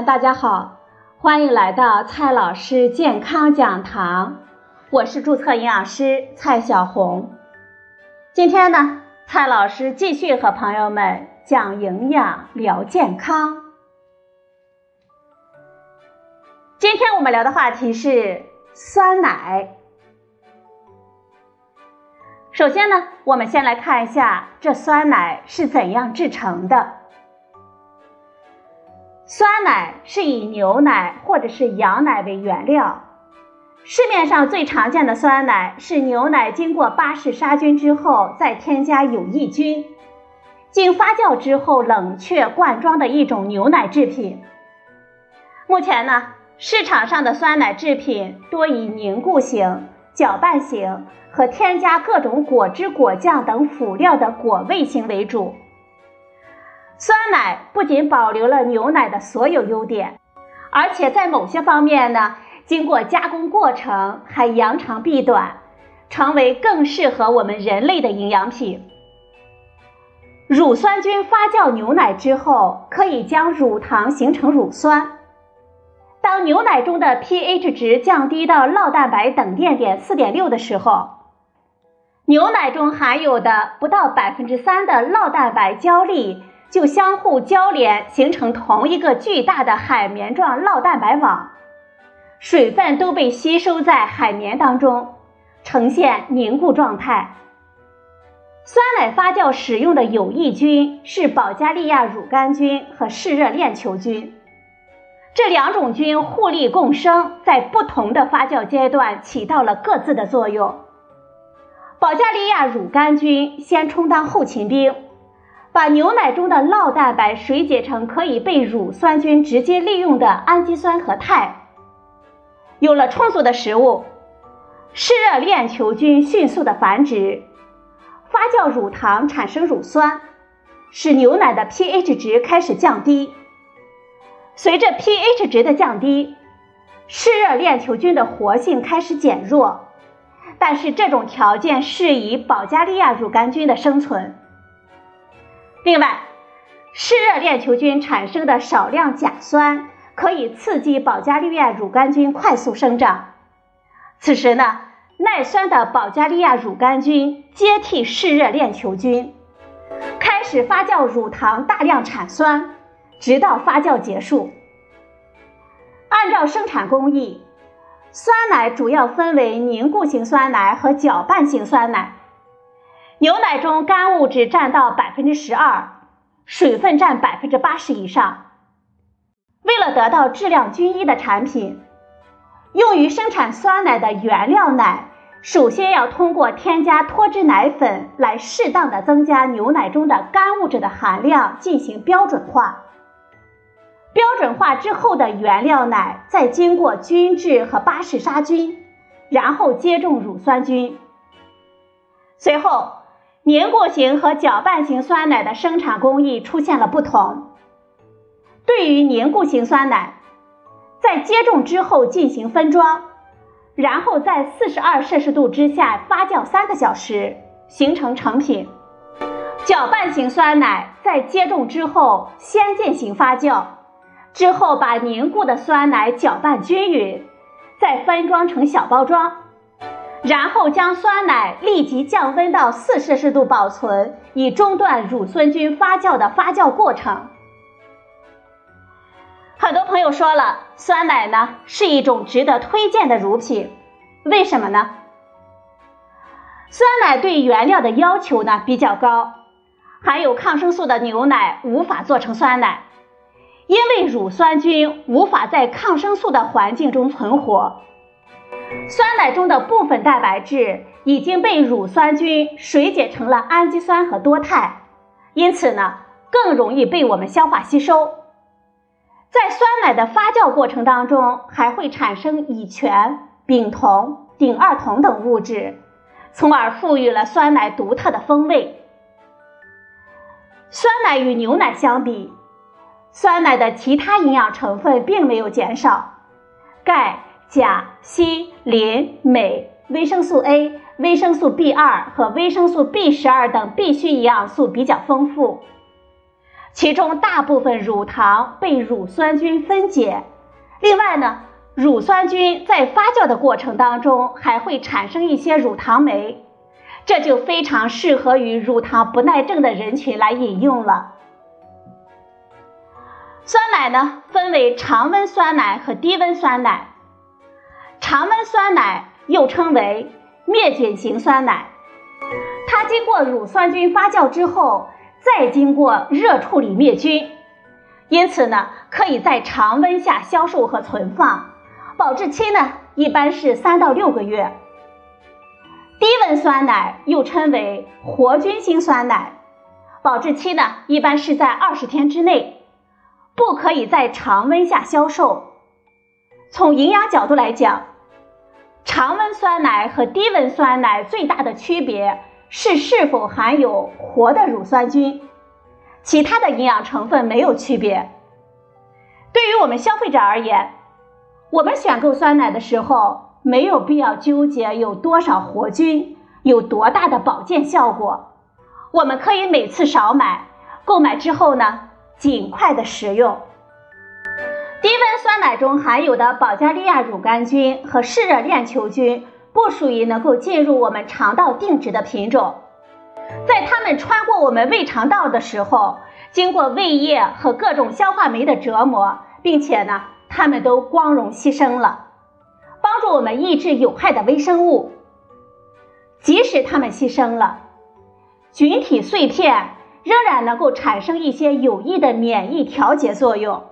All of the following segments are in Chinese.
大家好，欢迎来到蔡老师健康讲堂，我是注册营养师蔡小红。今天呢，蔡老师继续和朋友们讲营养聊健康。今天我们聊的话题是酸奶。首先呢，我们先来看一下这酸奶是怎样制成的。酸奶是以牛奶或者是羊奶为原料，市面上最常见的酸奶是牛奶经过巴氏杀菌之后再添加有益菌，经发酵之后冷却灌装的一种牛奶制品。目前呢，市场上的酸奶制品多以凝固型、搅拌型和添加各种果汁、果酱等辅料的果味型为主。酸奶不仅保留了牛奶的所有优点，而且在某些方面呢，经过加工过程还扬长避短，成为更适合我们人类的营养品。乳酸菌发酵牛奶之后，可以将乳糖形成乳酸。当牛奶中的 pH 值降低到酪蛋白等电点四点六的时候，牛奶中含有的不到百分之三的酪蛋白胶粒。就相互交连，形成同一个巨大的海绵状酪蛋白网，水分都被吸收在海绵当中，呈现凝固状态。酸奶发酵使用的有益菌是保加利亚乳杆菌和嗜热链球菌，这两种菌互利共生，在不同的发酵阶段起到了各自的作用。保加利亚乳杆菌先充当后勤兵。把牛奶中的酪蛋白水解成可以被乳酸菌直接利用的氨基酸和肽。有了充足的食物，嗜热链球菌迅速的繁殖，发酵乳糖产生乳酸，使牛奶的 pH 值开始降低。随着 pH 值的降低，嗜热链球菌的活性开始减弱，但是这种条件适宜保加利亚乳杆菌的生存。另外，嗜热链球菌产生的少量甲酸可以刺激保加利亚乳杆菌快速生长。此时呢，耐酸的保加利亚乳杆菌接替嗜热链球菌，开始发酵乳糖，大量产酸，直到发酵结束。按照生产工艺，酸奶主要分为凝固型酸奶和搅拌型酸奶。牛奶中干物质占到百分之十二，水分占百分之八十以上。为了得到质量均一的产品，用于生产酸奶的原料奶，首先要通过添加脱脂奶粉来适当的增加牛奶中的干物质的含量进行标准化。标准化之后的原料奶再经过均质和巴氏杀菌，然后接种乳酸菌，随后。凝固型和搅拌型酸奶的生产工艺出现了不同。对于凝固型酸奶，在接种之后进行分装，然后在四十二摄氏度之下发酵三个小时，形成成品。搅拌型酸奶在接种之后先进行发酵，之后把凝固的酸奶搅拌均匀，再分装成小包装。然后将酸奶立即降温到四摄氏度保存，以中断乳酸菌发酵的发酵过程。很多朋友说了，酸奶呢是一种值得推荐的乳品，为什么呢？酸奶对原料的要求呢比较高，含有抗生素的牛奶无法做成酸奶，因为乳酸菌无法在抗生素的环境中存活。酸奶中的部分蛋白质已经被乳酸菌水解成了氨基酸和多肽，因此呢，更容易被我们消化吸收。在酸奶的发酵过程当中，还会产生乙醛、丙酮、丙二酮等物质，从而赋予了酸奶独特的风味。酸奶与牛奶相比，酸奶的其他营养成分并没有减少，钙。钾、锌、磷、镁、维生素 A、维生素 B 二和维生素 B 十二等必需营养素比较丰富。其中大部分乳糖被乳酸菌分解。另外呢，乳酸菌在发酵的过程当中还会产生一些乳糖酶，这就非常适合于乳糖不耐症的人群来饮用了。酸奶呢，分为常温酸奶和低温酸奶。常温酸奶又称为灭菌型酸奶，它经过乳酸菌发酵之后，再经过热处理灭菌。因此呢，可以在常温下销售和存放，保质期呢一般是三到六个月。低温酸奶又称为活菌型酸奶，保质期呢一般是在二十天之内，不可以在常温下销售。从营养角度来讲，常温酸奶和低温酸奶最大的区别是是否含有活的乳酸菌。其他的营养成分没有区别。对于我们消费者而言，我们选购酸奶的时候，没有必要纠结有多少活菌，有多大的保健效果。我们可以每次少买，购买之后呢，尽快的食用。低温酸奶中含有的保加利亚乳杆菌和嗜热链球菌，不属于能够进入我们肠道定植的品种。在它们穿过我们胃肠道的时候，经过胃液和各种消化酶的折磨，并且呢，它们都光荣牺牲了，帮助我们抑制有害的微生物。即使它们牺牲了，菌体碎片仍然能够产生一些有益的免疫调节作用。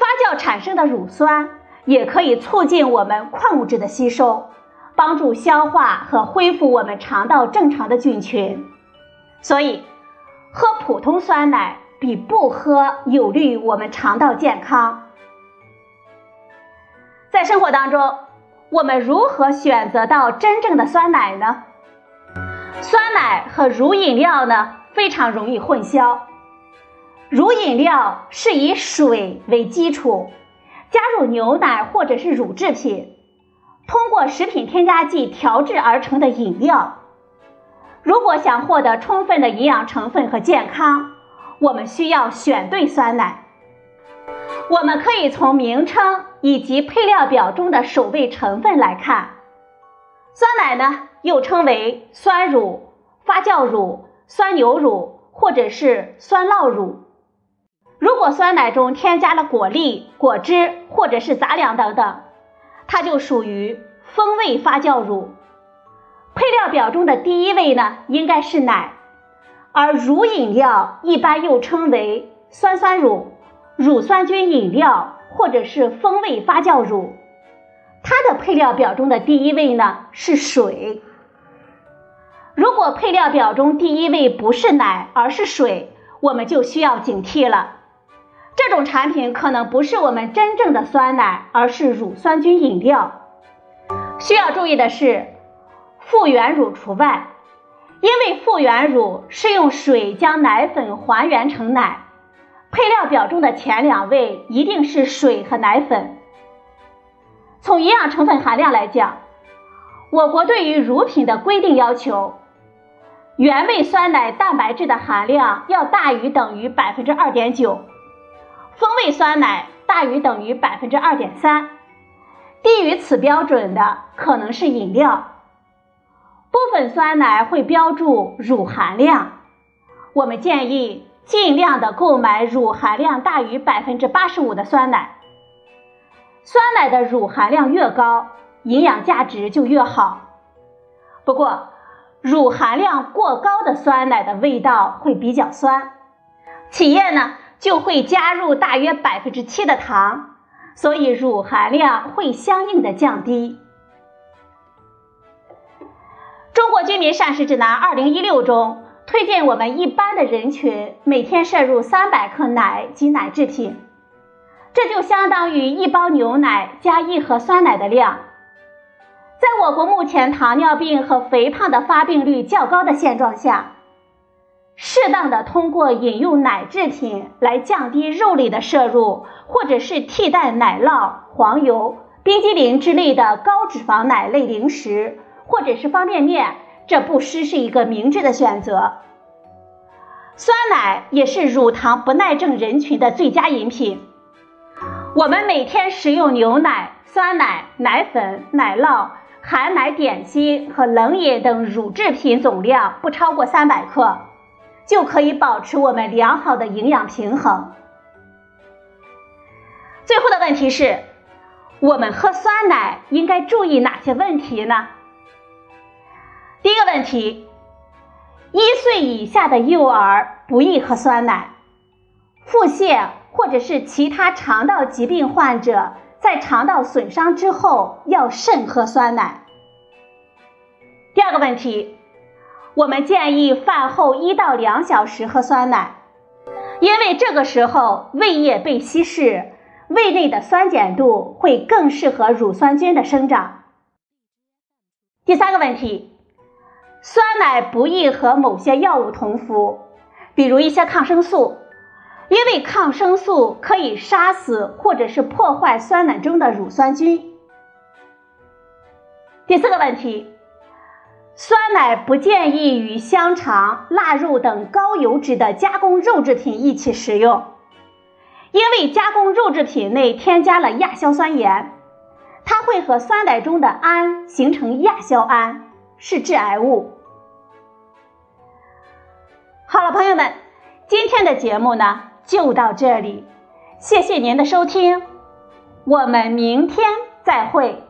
发酵产生的乳酸也可以促进我们矿物质的吸收。帮助消化和恢复我们肠道正常的菌群，所以喝普通酸奶比不喝有利于我们肠道健康。在生活当中，我们如何选择到真正的酸奶呢？酸奶和乳饮料呢非常容易混淆。乳饮料是以水为基础，加入牛奶或者是乳制品。通过食品添加剂调制而成的饮料，如果想获得充分的营养成分和健康，我们需要选对酸奶。我们可以从名称以及配料表中的首位成分来看，酸奶呢又称为酸乳、发酵乳、酸牛乳或者是酸酪乳。如果酸奶中添加了果粒、果汁或者是杂粮等等。它就属于风味发酵乳，配料表中的第一位呢应该是奶，而乳饮料一般又称为酸酸乳、乳酸菌饮料或者是风味发酵乳，它的配料表中的第一位呢是水。如果配料表中第一位不是奶而是水，我们就需要警惕了。这种产品可能不是我们真正的酸奶，而是乳酸菌饮料。需要注意的是，复原乳除外，因为复原乳是用水将奶粉还原成奶。配料表中的前两位一定是水和奶粉。从营养成分含量来讲，我国对于乳品的规定要求，原味酸奶蛋白质的含量要大于等于百分之二点九。风味酸奶大于等于百分之二点三，低于此标准的可能是饮料。部分酸奶会标注乳含量，我们建议尽量的购买乳含量大于百分之八十五的酸奶。酸奶的乳含量越高，营养价值就越好。不过，乳含量过高的酸奶的味道会比较酸，企业呢？就会加入大约百分之七的糖，所以乳含量会相应的降低。中国居民膳食指南二零一六中推荐我们一般的人群每天摄入三百克奶及奶制品，这就相当于一包牛奶加一盒酸奶的量。在我国目前糖尿病和肥胖的发病率较高的现状下。适当的通过饮用奶制品来降低肉类的摄入，或者是替代奶酪、黄油、冰激凌之类的高脂肪奶类零食，或者是方便面，这不失是一个明智的选择。酸奶也是乳糖不耐症人群的最佳饮品。我们每天食用牛奶、酸奶、奶粉、奶酪、含奶点心和冷饮等乳制品总量不超过三百克，就可以保持我们良好的营养平衡。最后的问题是，我们喝酸奶应该注意哪些问题呢？第一个问题，一岁以下的幼儿不宜喝酸奶，腹泻或者是其他肠道疾病患者在肠道损伤之后要慎喝酸奶。第二个问题，我们建议饭后一到两小时喝酸奶，因为这个时候胃液被稀释，胃内的酸碱度会更适合乳酸菌的生长。第三个问题。酸奶不宜和某些药物同服，比如一些抗生素，因为抗生素可以杀死或者是破坏酸奶中的乳酸菌。第四个问题，酸奶不建议与香肠、腊肉等高油脂的加工肉制品一起食用，因为加工肉制品内添加了亚硝酸盐，它会和酸奶中的氨形成亚硝胺。是致癌物。好了，朋友们，今天的节目呢就到这里，谢谢您的收听，我们明天再会。